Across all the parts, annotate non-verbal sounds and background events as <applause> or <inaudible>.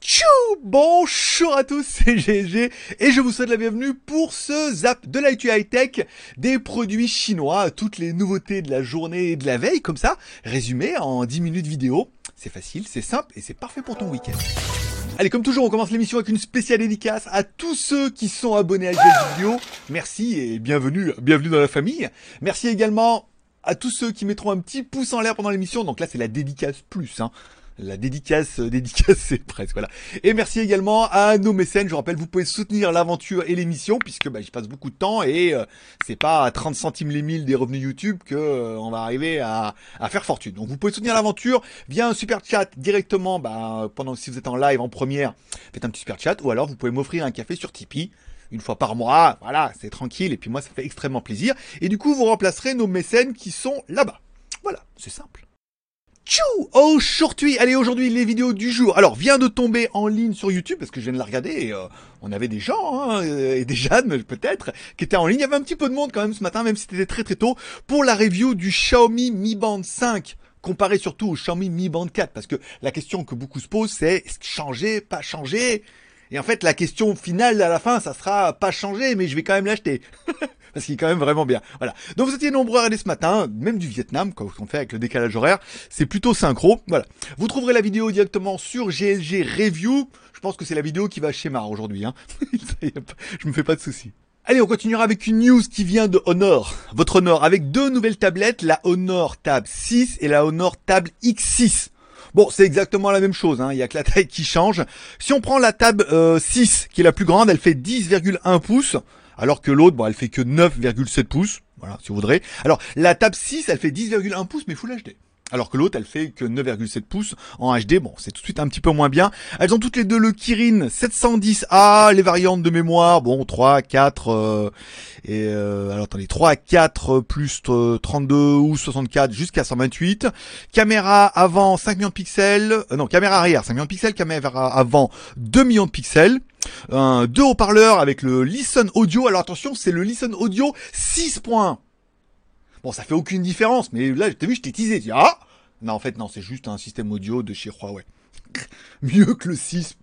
Tchou Bonjour à tous, <laughs> c'est GG et je vous souhaite la bienvenue pour ce zap de l'actu high-tech des produits chinois, toutes les nouveautés de la journée et de la veille, comme ça, résumé en 10 minutes vidéo. C'est facile, c'est simple et c'est parfait pour ton week-end. Allez, comme toujours, on commence l'émission avec une spéciale dédicace à tous ceux qui sont abonnés à GG Vidéo. Merci et bienvenue, bienvenue dans la famille. Merci également à tous ceux qui mettront un petit pouce en l'air pendant l'émission. Donc là, c'est la dédicace plus, hein la dédicace, euh, dédicace, c'est presque, voilà. Et merci également à nos mécènes. Je rappelle, vous pouvez soutenir l'aventure et l'émission, puisque bah, j'y passe beaucoup de temps et euh, c'est pas à 30 centimes les milles des revenus YouTube que euh, on va arriver à, à, faire fortune. Donc vous pouvez soutenir l'aventure via un super chat directement, bah, pendant si vous êtes en live en première, faites un petit super chat, ou alors vous pouvez m'offrir un café sur Tipeee une fois par mois, voilà, c'est tranquille, et puis moi ça fait extrêmement plaisir. Et du coup, vous remplacerez nos mécènes qui sont là-bas. Voilà, c'est simple. Tchou Aujourd'hui, allez aujourd'hui les vidéos du jour. Alors vient de tomber en ligne sur YouTube parce que je viens de la regarder et euh, on avait des gens hein, et des jeunes peut-être qui étaient en ligne. Il y avait un petit peu de monde quand même ce matin, même si c'était très très tôt, pour la review du Xiaomi Mi Band 5 comparé surtout au Xiaomi Mi Band 4 parce que la question que beaucoup se posent c'est changer, pas changer? Et en fait, la question finale à la fin, ça sera pas changer, mais je vais quand même l'acheter. <laughs> Parce qu'il est quand même vraiment bien. Voilà. Donc vous étiez nombreux à regarder ce matin, même du Vietnam, comme on fait avec le décalage horaire. C'est plutôt synchro. Voilà. Vous trouverez la vidéo directement sur GLG Review. Je pense que c'est la vidéo qui va chez Mar aujourd'hui. Hein. <laughs> je me fais pas de soucis. Allez, on continuera avec une news qui vient de Honor. Votre Honor avec deux nouvelles tablettes, la Honor Tab 6 et la Honor Tab X6. Bon, c'est exactement la même chose, hein. il y a que la taille qui change. Si on prend la table 6, euh, qui est la plus grande, elle fait 10,1 pouces, alors que l'autre, bon, elle fait que 9,7 pouces. Voilà, si vous voudrez. Alors, la table 6, elle fait 10,1 pouces, mais Full HD. Alors que l'autre, elle fait que 9,7 pouces en HD. Bon, c'est tout de suite un petit peu moins bien. Elles ont toutes les deux le Kirin 710A, les variantes de mémoire, bon, 3, 4, euh, euh, alors attendez, 3, 4 plus 32 ou 64 jusqu'à 128. Caméra avant 5 millions de pixels, euh, non, caméra arrière 5 millions de pixels, caméra avant 2 millions de pixels. Deux haut-parleurs avec le Listen Audio. Alors attention, c'est le Listen Audio 6.1. Bon, ça fait aucune différence, mais là, t'as vu, je t'ai teasé. Ah Non, en fait, non, c'est juste un système audio de chez Huawei. <laughs> Mieux que le 6.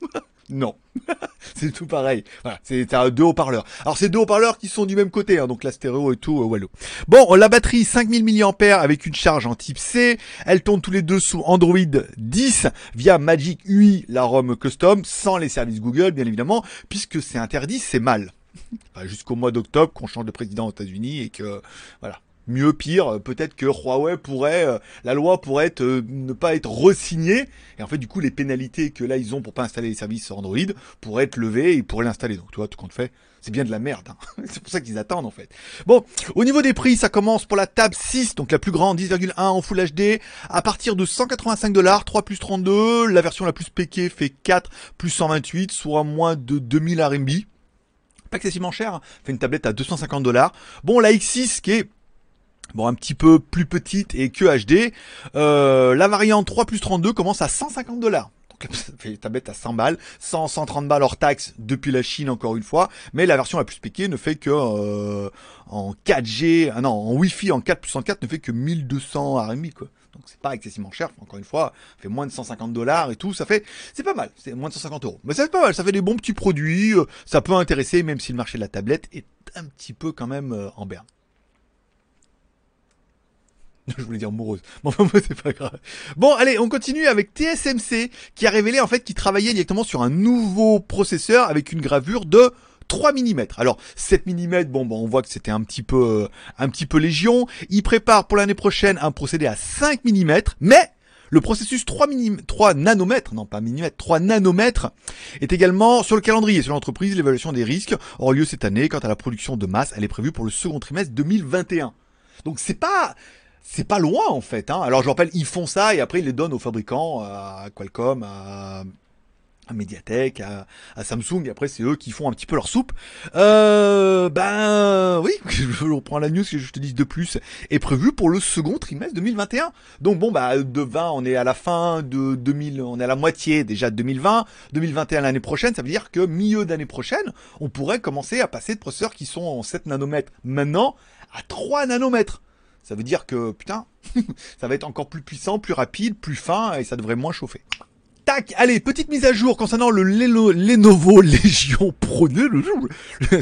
<laughs> non. <laughs> c'est tout pareil. Voilà, c'est deux haut-parleurs. Alors c'est deux haut-parleurs qui sont du même côté, hein, donc la stéréo et tout, euh. Bon, la batterie 5000 mAh avec une charge en type C. Elle tourne tous les deux sous Android 10 via Magic UI, la ROM custom, sans les services Google, bien évidemment, puisque c'est interdit, c'est mal jusqu'au mois d'octobre qu'on change de président aux États-Unis et que voilà mieux pire peut-être que Huawei pourrait euh, la loi pourrait euh, ne pas être resignée et en fait du coup les pénalités que là ils ont pour pas installer les services Android pourraient être levées et pourraient l'installer donc tu vois tout compte fait c'est bien de la merde hein. <laughs> c'est pour ça qu'ils attendent en fait bon au niveau des prix ça commence pour la table 6 donc la plus grande 10,1 en Full HD à partir de 185 dollars 3 plus 32 la version la plus péquée fait 4 plus 128 soit moins de 2000 RMB pas excessivement cher, hein. fait une tablette à 250 dollars. Bon, la X6 qui est bon un petit peu plus petite et que HD, euh, la variante 3 plus 32 commence à 150 dollars. Donc <laughs> ça fait une tablette à 100 balles, 100, 130 balles hors taxe depuis la Chine encore une fois, mais la version la plus piquée ne fait que euh, en 4G, ah non, en Wi-Fi en 4 plus 104 ne fait que 1200 RMB quoi. Donc c'est pas excessivement cher, encore une fois, ça fait moins de 150 dollars et tout, ça fait, c'est pas mal, c'est moins de 150 euros. Mais c'est pas mal, ça fait des bons petits produits, euh, ça peut intéresser même si le marché de la tablette est un petit peu quand même euh, en berne. <laughs> Je voulais dire morose. <laughs> Bon, c'est pas grave. Bon, allez, on continue avec TSMC qui a révélé en fait qu'il travaillait directement sur un nouveau processeur avec une gravure de 3 mm. Alors 7 mm, bon, bon on voit que c'était un petit peu euh, un petit peu légion. Il prépare pour l'année prochaine un procédé à 5 mm, mais le processus 3, 3 nanomètres, non pas mm, 3 nanomètres, est également sur le calendrier. Sur l'entreprise, l'évaluation des risques aura lieu cette année. Quant à la production de masse, elle est prévue pour le second trimestre 2021. Donc c'est pas c'est pas loin en fait. Hein. Alors je rappelle, ils font ça et après ils les donnent aux fabricants, à Qualcomm, à Mediatek, à, Samsung, et après c'est eux qui font un petit peu leur soupe. Euh, ben oui, <laughs> je reprends la news que je te dis de plus, est prévu pour le second trimestre 2021. Donc bon bah de 20, on est à la fin de 2000, on est à la moitié déjà de 2020, 2021 l'année prochaine, ça veut dire que milieu d'année prochaine, on pourrait commencer à passer de processeurs qui sont en 7 nanomètres maintenant à 3 nanomètres. Ça veut dire que, putain, <laughs> ça va être encore plus puissant, plus rapide, plus fin, et ça devrait moins chauffer. Tac, allez, petite mise à jour concernant le Lenovo <laughs> Legion Pro.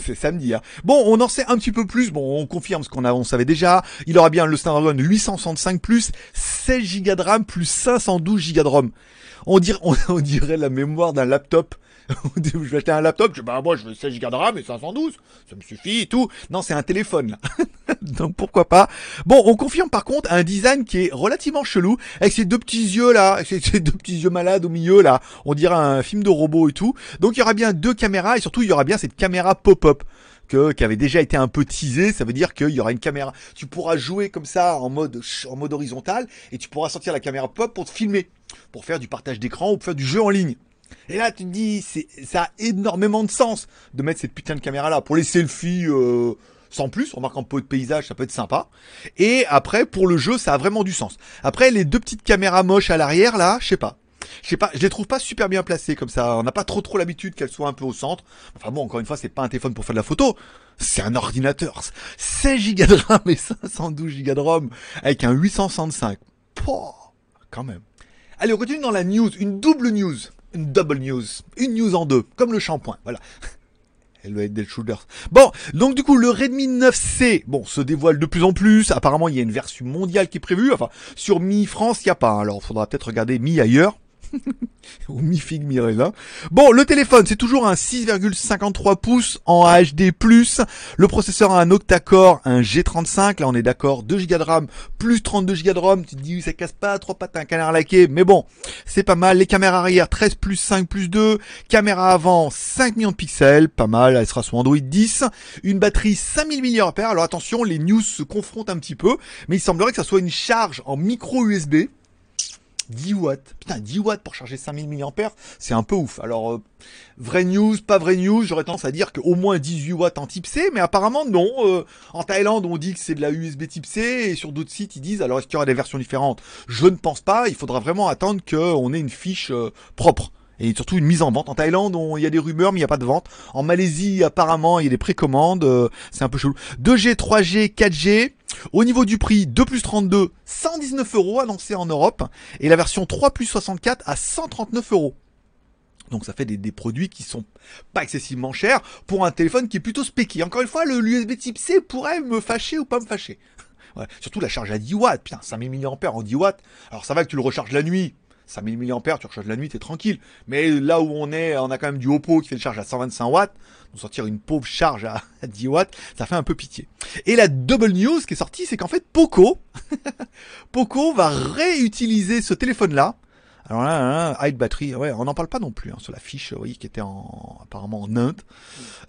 C'est samedi. Hein. Bon, on en sait un petit peu plus. Bon, on confirme ce qu'on on savait déjà. Il aura bien le Snapdragon 865 plus 16 Go de RAM plus 512 Go de ROM. <laughs> On dirait la mémoire d'un laptop <laughs> je vais acheter un laptop, je bah, moi, je veux 16 Go RAM et 512. Ça me suffit et tout. Non, c'est un téléphone, là. <laughs> Donc, pourquoi pas? Bon, on confirme, par contre, un design qui est relativement chelou, avec ces deux petits yeux, là, <laughs> avec ces deux petits yeux malades au milieu, là. On dirait un film de robot et tout. Donc, il y aura bien deux caméras et surtout, il y aura bien cette caméra pop-up. Que, qui avait déjà été un peu teasé, ça veut dire qu'il y aura une caméra. Tu pourras jouer comme ça en mode en mode horizontal et tu pourras sortir la caméra pop pour te filmer, pour faire du partage d'écran ou pour faire du jeu en ligne. Et là, tu te dis, ça a énormément de sens de mettre cette putain de caméra là pour les selfies. Euh, sans plus, on remarque un peu de paysage, ça peut être sympa. Et après, pour le jeu, ça a vraiment du sens. Après, les deux petites caméras moches à l'arrière, là, je sais pas. Je sais pas, je les trouve pas super bien placées comme ça. On n'a pas trop trop l'habitude qu'elles soient un peu au centre. Enfin bon, encore une fois, c'est pas un téléphone pour faire de la photo. C'est un ordinateur. 16 Go de RAM et 512 Go de ROM avec un 865. Pouah, quand même. Allez, on continue dans la news, une double news une double news, une news en deux, comme le shampoing, voilà. <laughs> Elle doit être des shooters. Bon, donc du coup, le Redmi 9C, bon, se dévoile de plus en plus. Apparemment, il y a une version mondiale qui est prévue. Enfin, sur Mi France, il n'y a pas. Alors, il faudra peut-être regarder Mi ailleurs. <laughs> Ou Bon, le téléphone, c'est toujours un 6,53 pouces en HD+. Le processeur a un octa-core, un G35. Là, on est d'accord, 2 Go de RAM plus 32 Go de ROM. Tu te dis, ça casse pas, trois pattes, un canard laqué. Mais bon, c'est pas mal. Les caméras arrière, 13 plus 5 plus 2. Caméra avant, 5 millions de pixels. Pas mal. Elle sera sur Android 10. Une batterie 5000 mAh. Alors attention, les news se confrontent un petit peu. Mais il semblerait que ça soit une charge en micro USB. 10 watts. Putain, 10 watts pour charger 5000 mAh, c'est un peu ouf. Alors, euh, vraie news, pas vraie news, j'aurais tendance à dire qu'au moins 18 watts en type C, mais apparemment non. Euh, en Thaïlande, on dit que c'est de la USB type C, et sur d'autres sites, ils disent, alors est-ce qu'il y aura des versions différentes? Je ne pense pas, il faudra vraiment attendre qu'on ait une fiche euh, propre. Et surtout une mise en vente. En Thaïlande, il y a des rumeurs, mais il n'y a pas de vente. En Malaisie, apparemment, il y a des précommandes. c'est un peu chelou. 2G, 3G, 4G. Au niveau du prix, 2 plus 32, 119 euros annoncé en Europe. Et la version 3 plus 64 à 139 euros. Donc ça fait des, produits qui sont pas excessivement chers pour un téléphone qui est plutôt spéqué. Encore une fois, le l'USB type C pourrait me fâcher ou pas me fâcher. <laughs> Surtout la charge à 10 watts. Putain, 5000 mAh en 10 watts. Alors ça va que tu le recharges la nuit. 5000 mAh, tu recharges la nuit, t'es tranquille. Mais là où on est, on a quand même du Oppo qui fait une charge à 125 watts. Donc sortir une pauvre charge à <laughs> 10 watts, ça fait un peu pitié. Et la double news qui est sortie, c'est qu'en fait Poco, <laughs> Poco va réutiliser ce téléphone-là. Alors là, high battery, ouais, on n'en parle pas non plus hein, sur la fiche, vous voyez, qui était en, apparemment en Inde.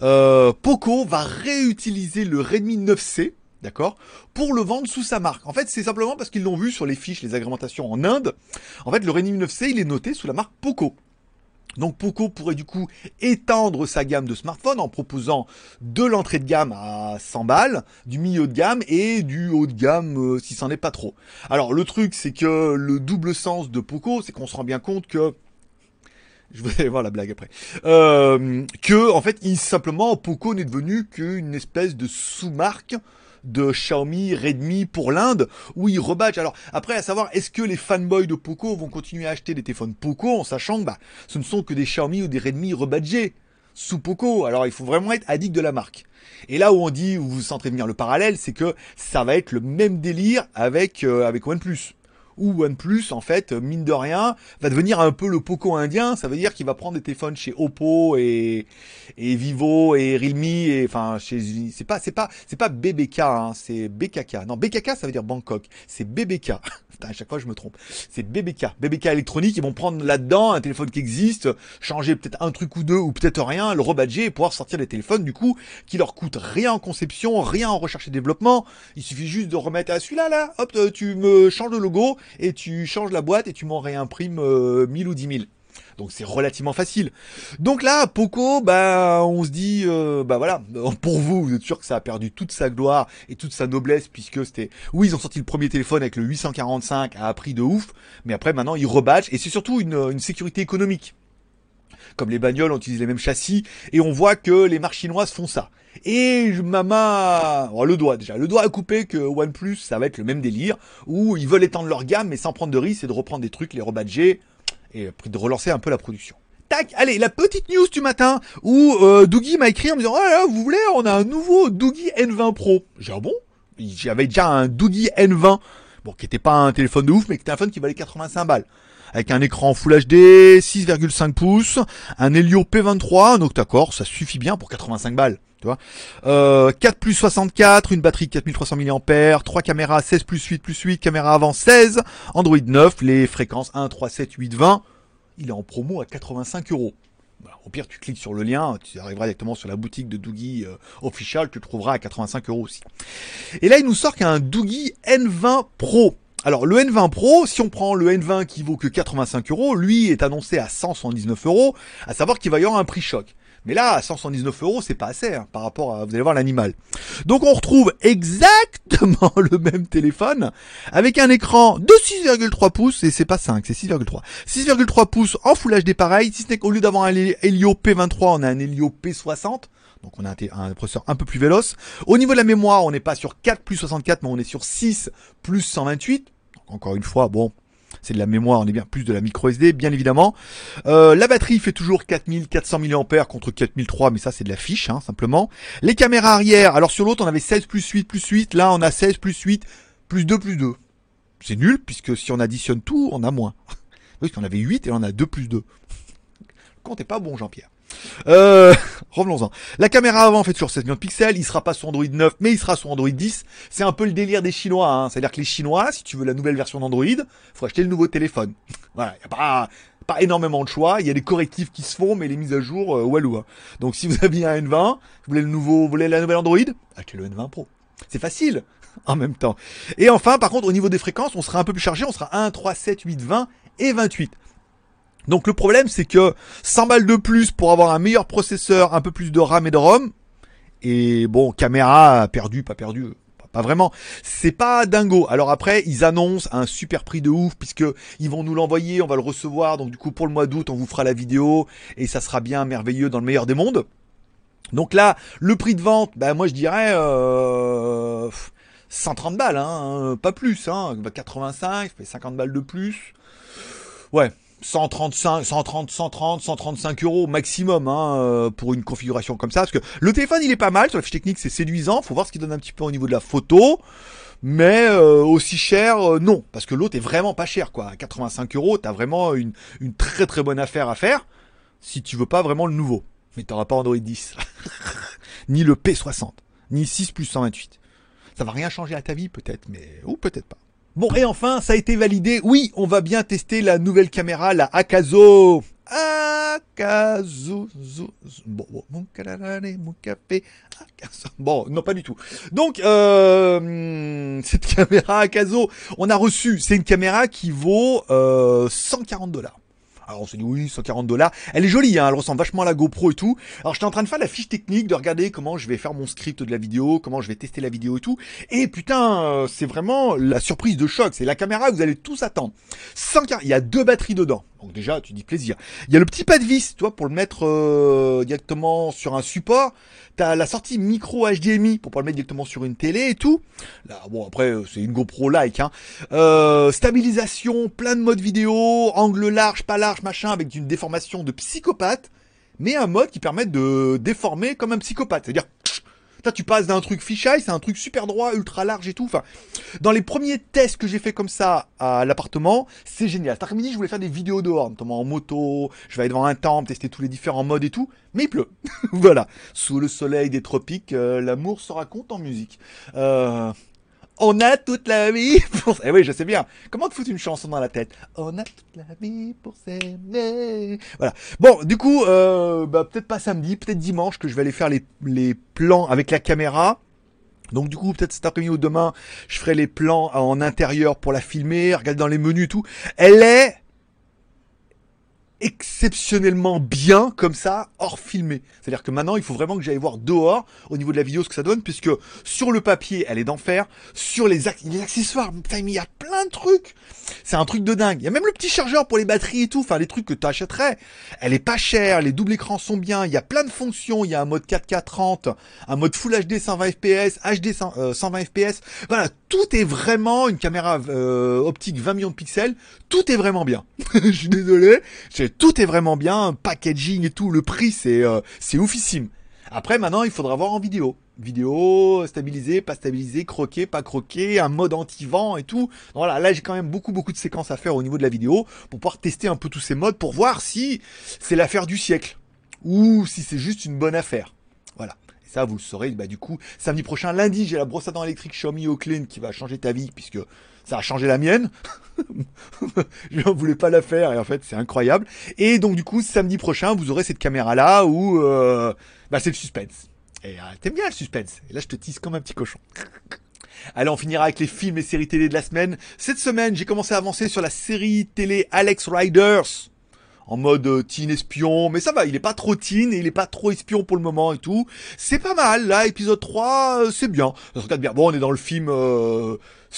Euh, Poco va réutiliser le Redmi 9C, d'accord, pour le vendre sous sa marque. En fait, c'est simplement parce qu'ils l'ont vu sur les fiches, les agrémentations en Inde. En fait, le Redmi 9C, il est noté sous la marque Poco. Donc Poco pourrait du coup étendre sa gamme de smartphones en proposant de l'entrée de gamme à 100 balles, du milieu de gamme et du haut de gamme euh, si c'en est pas trop. Alors le truc c'est que le double sens de Poco, c'est qu'on se rend bien compte que <laughs> je vais voir la blague après. Euh, que en fait, simplement Poco n'est devenu qu'une espèce de sous-marque de Xiaomi, Redmi pour l'Inde, où ils rebadgent. Alors après, à savoir, est-ce que les fanboys de Poco vont continuer à acheter des téléphones Poco en sachant que bah, ce ne sont que des Xiaomi ou des Redmi rebadgés sous Poco? Alors il faut vraiment être addict de la marque. Et là où on dit, où vous sentez venir le parallèle, c'est que ça va être le même délire avec, euh, avec OnePlus ou OnePlus, en fait, mine de rien, va devenir un peu le Poco indien. Ça veut dire qu'il va prendre des téléphones chez Oppo et, et Vivo et Realme et enfin chez c'est pas c'est pas c'est pas BBK, hein, c'est BKK. Non, BKK ça veut dire Bangkok. C'est BBK. <laughs> à chaque fois je me trompe. C'est BBK. BBK électronique, ils vont prendre là-dedans un téléphone qui existe, changer peut-être un truc ou deux ou peut-être rien, le rebadger et pouvoir sortir des téléphones du coup qui leur coûtent rien en conception, rien en recherche et développement. Il suffit juste de remettre à celui-là là, hop, tu me changes le logo et tu changes la boîte et tu m'en réimprimes euh, 1000 ou 10 000. Donc c'est relativement facile. Donc là, Poco, bah, on se dit, euh, bah voilà, <laughs> pour vous, vous êtes sûr que ça a perdu toute sa gloire et toute sa noblesse puisque c'était, oui, ils ont sorti le premier téléphone avec le 845 à prix de ouf, mais après maintenant ils rebadgent et c'est surtout une sécurité économique. Comme les bagnoles, on utilise les mêmes châssis, et on voit que les marques chinoises font ça. Et ma main, oh, le doigt déjà, le doigt à couper que OnePlus, ça va être le même délire, où ils veulent étendre leur gamme, mais sans prendre de risque, et de reprendre des trucs, les rebadger, et de relancer un peu la production. Tac, allez, la petite news du matin, où euh, Doogie m'a écrit en me disant, oh là, vous voulez, on a un nouveau Doogie N20 Pro. J'ai ah bon? J'avais déjà un Doogie N20, bon, qui était pas un téléphone de ouf, mais qui était un téléphone qui valait 85 balles avec un écran Full HD, 6,5 pouces, un Helio P23, donc d'accord, ça suffit bien pour 85 balles. Tu vois euh, 4 plus 64, une batterie 4300 mAh, 3 caméras 16 plus 8 plus 8, caméra avant 16, Android 9, les fréquences 1, 3, 7, 8, 20. Il est en promo à 85 euros. Au pire, tu cliques sur le lien, tu arriveras directement sur la boutique de Doogie euh, Official, tu le trouveras à 85 euros aussi. Et là, il nous sort qu'un Doogie N20 Pro. Alors le N20 Pro, si on prend le N20 qui vaut que 85 euros, lui est annoncé à 179 euros, à savoir qu'il va y avoir un prix choc. Mais là, à 179 euros, c'est pas assez hein, par rapport à, vous allez voir l'animal. Donc on retrouve exactement <laughs> le même téléphone avec un écran de 6,3 pouces et c'est pas 5, c'est 6,3. 6,3 pouces en Full HD pareil, si ce n'est qu'au lieu d'avoir un Helio P23, on a un Helio P60. Donc on a un, processeur un peu plus véloce. Au niveau de la mémoire, on n'est pas sur 4 plus 64, mais on est sur 6 plus 128 encore une fois, bon, c'est de la mémoire, on est bien plus de la micro SD, bien évidemment. Euh, la batterie fait toujours 4400 mAh contre 4003, mais ça c'est de la fiche, hein, simplement. Les caméras arrière, alors sur l'autre on avait 16 plus 8 plus 8, là on a 16 plus 8 plus 2 plus 2. C'est nul, puisque si on additionne tout, on a moins. <laughs> Oui, parce qu'on avait 8 et on a 2 plus 2. Le compte est pas bon, Jean-Pierre. Euh, <laughs> revenons-en. La caméra avant fait toujours 16 millions de pixels, il sera pas sur Android 9, mais il sera sur Android 10. C'est un peu le délire des Chinois, hein. c'est-à-dire que les Chinois, si tu veux la nouvelle version d'Android, faut acheter le nouveau téléphone. <laughs> voilà, y a pas pas énormément de choix, il y a des correctifs qui se font, mais les mises à jour, euh, walou. Hein. Donc si vous aviez un N20, vous voulez le nouveau, vous voulez la nouvelle Android, achetez le N20 Pro. C'est facile <laughs> en même temps. Et enfin, par contre, au niveau des fréquences, on sera un peu plus chargé, on sera 1, 3, 7, 8, 20 et 28. Donc le problème c'est que 100 balles de plus pour avoir un meilleur processeur, un peu plus de RAM et de ROM, et bon, caméra perdu, pas perdu, pas vraiment. C'est pas dingo. Alors après, ils annoncent un super prix de ouf puisque ils vont nous l'envoyer, on va le recevoir. Donc du coup, pour le mois d'août, on vous fera la vidéo et ça sera bien merveilleux dans le meilleur des mondes. Donc là, le prix de vente, ben moi je dirais euh, 130 balles, hein, pas plus. Hein, 85, fait 50 balles de plus. Ouais, 135, 130, 130, 135 euros maximum hein, euh, pour une configuration comme ça. Parce que le téléphone il est pas mal, sur la fiche technique c'est séduisant, faut voir ce qu'il donne un petit peu au niveau de la photo. Mais euh, aussi cher, euh, non, parce que l'autre est vraiment pas cher quoi. À 85 euros, t'as vraiment une, une très très bonne affaire à faire si tu veux pas vraiment le nouveau. Mais t'auras pas Android 10, <laughs> ni le P60, ni 6 plus 128. Ça va rien changer à ta vie peut-être, mais ou peut-être pas. Bon, et enfin, ça a été validé. Oui, on va bien tester la nouvelle caméra, la Akazo. Akazo. Bon, mon mon café. Bon, non, pas du tout. Donc, euh, cette <laughs> caméra Akazo, on a reçu, c'est une caméra qui vaut euh, 140 dollars. Alors on s'est dit oui, 140 dollars. Elle est jolie, hein, elle ressemble vachement à la GoPro et tout. Alors j'étais en train de faire la fiche technique, de regarder comment je vais faire mon script de la vidéo, comment je vais tester la vidéo et tout. Et putain, euh, c'est vraiment la surprise de choc. C'est la caméra que vous allez tous attendre. 140, il y a deux batteries dedans. Donc déjà, tu dis plaisir. Il y a le petit pas de vis, toi, pour le mettre euh, directement sur un support. T'as la sortie micro HDMI pour pas le mettre directement sur une télé et tout. Là, bon après, euh, c'est une GoPro like. Hein. Euh, stabilisation, plein de modes vidéo, angle large, pas large, machin, avec une déformation de psychopathe, mais un mode qui permet de déformer comme un psychopathe. C'est-à-dire tu passes d'un truc fisheye, c'est un truc super droit, ultra large et tout. Enfin, dans les premiers tests que j'ai fait comme ça à l'appartement, c'est génial. Cet après-midi, je voulais faire des vidéos dehors, notamment en moto. Je vais aller devant un temple, tester tous les différents modes et tout. Mais il pleut. <laughs> voilà. Sous le soleil des tropiques, euh, l'amour se raconte en musique. Euh, on a toute la vie pour... Eh oui, je sais bien. Comment te foutre une chanson dans la tête? On a toute la vie pour s'aimer. Voilà. Bon, du coup, euh, bah, peut-être pas samedi, peut-être dimanche que je vais aller faire les, les plans avec la caméra. Donc du coup, peut-être cet après-midi ou demain, je ferai les plans en intérieur pour la filmer, regarder dans les menus et tout. Elle est exceptionnellement bien comme ça, hors filmé. C'est-à-dire que maintenant, il faut vraiment que j'aille voir dehors au niveau de la vidéo ce que ça donne, puisque sur le papier, elle est d'enfer. Sur les, accessoires, il y a plein de trucs. C'est un truc de dingue. Il y a même le petit chargeur pour les batteries et tout, enfin les trucs que tu achèterais. Elle est pas chère, les doubles écrans sont bien, il y a plein de fonctions, il y a un mode 4K 30, un mode Full HD 120 fps, HD 120 fps. Voilà, tout est vraiment une caméra euh, optique 20 millions de pixels, tout est vraiment bien. <laughs> Je suis désolé, tout est vraiment bien, packaging et tout, le prix c'est euh, oufissime. Après maintenant, il faudra voir en vidéo vidéo stabilisée, pas stabilisée, croquée, pas croquée, un mode anti-vent et tout. voilà, là j'ai quand même beaucoup beaucoup de séquences à faire au niveau de la vidéo pour pouvoir tester un peu tous ces modes pour voir si c'est l'affaire du siècle ou si c'est juste une bonne affaire. Voilà. Et ça vous le saurez bah du coup samedi prochain lundi, j'ai la brosse à dents électrique Xiaomi Clean qui va changer ta vie puisque ça a changé la mienne. <laughs> je ne voulais pas la faire et en fait c'est incroyable. Et donc du coup samedi prochain vous aurez cette caméra là où euh, bah, c'est le suspense. Et euh, t'aimes bien le suspense. Et là, je te tisse comme un petit cochon. <laughs> Allez, on finira avec les films et séries télé de la semaine. Cette semaine, j'ai commencé à avancer sur la série télé Alex Riders. En mode euh, teen espion, mais ça va, il est pas trop teen et il est pas trop espion pour le moment et tout. C'est pas mal, là, épisode 3, euh, c'est bien. Ça se regarde bien. Bon, on est dans le film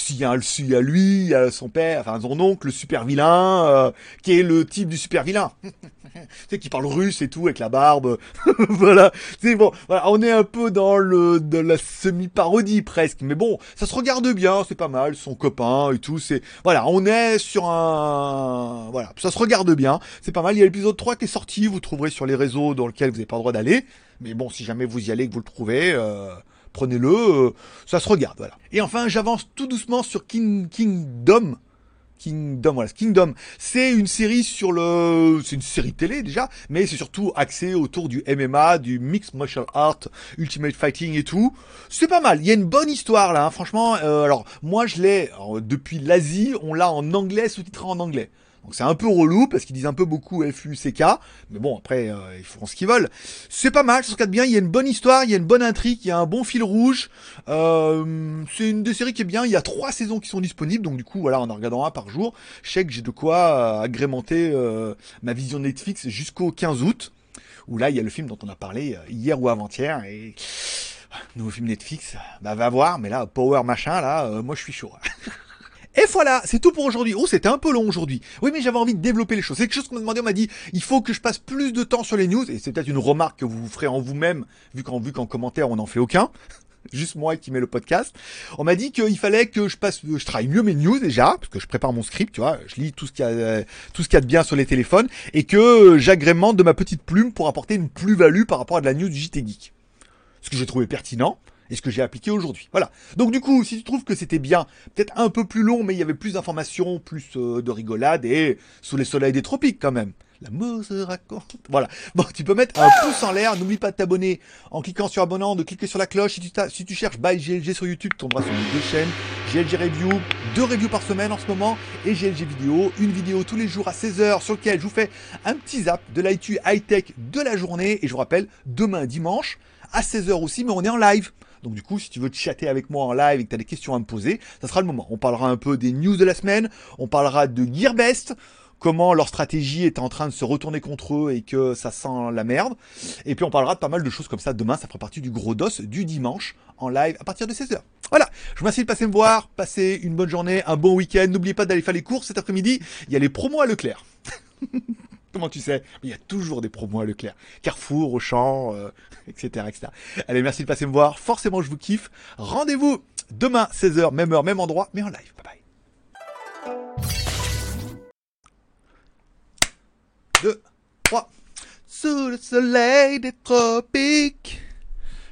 s'il y, a, y a lui, il y a son père, enfin son oncle, le super vilain, euh, qui est le type du super vilain. <laughs> tu sais, qui parle russe et tout, avec la barbe. <laughs> voilà. C'est bon. Voilà, on est un peu dans le, de la semi-parodie presque. Mais bon, ça se regarde bien, c'est pas mal, son copain et tout. C'est, voilà, on est sur un, voilà, ça se regarde bien. C'est pas mal. Il y a l'épisode 3 qui est sorti, vous trouverez sur les réseaux dans lesquels vous n'avez pas le droit d'aller. Mais bon, si jamais vous y allez, que vous le trouvez, euh, prenez-le, euh, ça se regarde, voilà. Et enfin, j'avance tout doucement sur King, Kingdom. Kingdom, voilà, Kingdom. C'est une série sur le, c'est une série télé déjà, mais c'est surtout axé autour du MMA, du mixed martial art, ultimate fighting et tout. C'est pas mal. Il y a une bonne histoire là, hein. franchement. Euh, alors moi je l'ai depuis l'Asie, on l'a en anglais, sous-titré en anglais. Donc c'est un peu relou parce qu'ils disent un peu beaucoup FUCK, mais bon après euh, ils font ce qu'ils veulent. C'est pas mal, ça se regarde bien, il y a une bonne histoire, il y a une bonne intrigue, il y a un bon fil rouge. Euh, c'est une des séries qui est bien, il y a trois saisons qui sont disponibles, donc du coup voilà en en regardant un par jour, je sais que j'ai de quoi euh, agrémenter ma vision Netflix jusqu'au 15 août, où là il y a le film dont on a parlé hier ou avant-hier et nouveau film Netflix, bah va voir, mais là Power machin là, moi je suis chaud. <laughs> Et voilà, c'est tout pour aujourd'hui. Oh, c'était un peu long aujourd'hui. Oui, mais j'avais envie de développer les choses. C'est quelque chose qu'on m'a demandé, on m'a dit, il faut que je passe plus de temps sur les news. Et c'est peut-être une remarque que vous ferez en vous-même, vu qu'en vu qu'en commentaire, on n'en fait aucun. <laughs> Juste moi qui mets le podcast. On m'a dit qu'il fallait que je passe, je travaille mieux mes news déjà, parce que je prépare mon script, tu vois, je lis tout ce qu'il y a, tout ce qu'il y a de bien sur les téléphones, et que j'agrémente de ma petite plume pour apporter une plus-value par rapport à de la news du JT Geek. Ce que j'ai trouvé pertinent et ce que j'ai appliqué aujourd'hui. Voilà. Donc du coup, si tu trouves que c'était bien, peut-être un peu plus long, mais il y avait plus d'informations, plus euh, de rigolade et sous les soleils des tropiques quand même. La se raconte. Voilà. Bon, tu peux mettre un pouce en l'air. N'oublie pas de t'abonner en cliquant sur abonnant, de cliquer sur la cloche. Si tu, cherches By GLG sur YouTube, tu tomberas sur les deux chaînes. GLG Review, deux reviews par semaine en ce moment. Et GLG Vidéo, une vidéo tous les jours à 16h sur lequel je vous fais un petit zap de l'IT high-tech de la journée. Et je vous rappelle, demain dimanche, à 16h aussi, mais on est en live. Donc du coup, si tu veux chatter avec moi en live et que tu as des questions à me poser, ça sera le moment. On parlera un peu des news de la semaine, on parlera de Gearbest, comment leur stratégie est en train de se retourner contre eux et que ça sent la merde. Et puis on parlera de pas mal de choses comme ça demain, ça fera partie du gros dos du dimanche en live à partir de 16h. Voilà, je vous remercie de passer me voir, passez une bonne journée, un bon week-end, n'oubliez pas d'aller faire les courses cet après-midi, il y a les promos à Leclerc. <laughs> Comment tu sais? Il y a toujours des promos à Leclerc. Carrefour, Auchan, euh, <laughs> etc., etc. Allez, merci de passer me voir. Forcément, je vous kiffe. Rendez-vous demain, 16h, même heure, même endroit, mais en live. Bye bye. 2, 3. Sous le soleil des tropiques,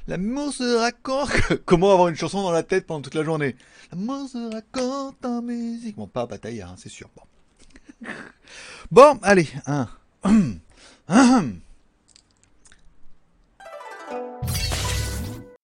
l'amour se raconte. <laughs> Comment avoir une chanson dans la tête pendant toute la journée? L'amour se raconte en musique. Bon, pas bataille, hein, c'est sûr. Bon, allez, un. <clears throat>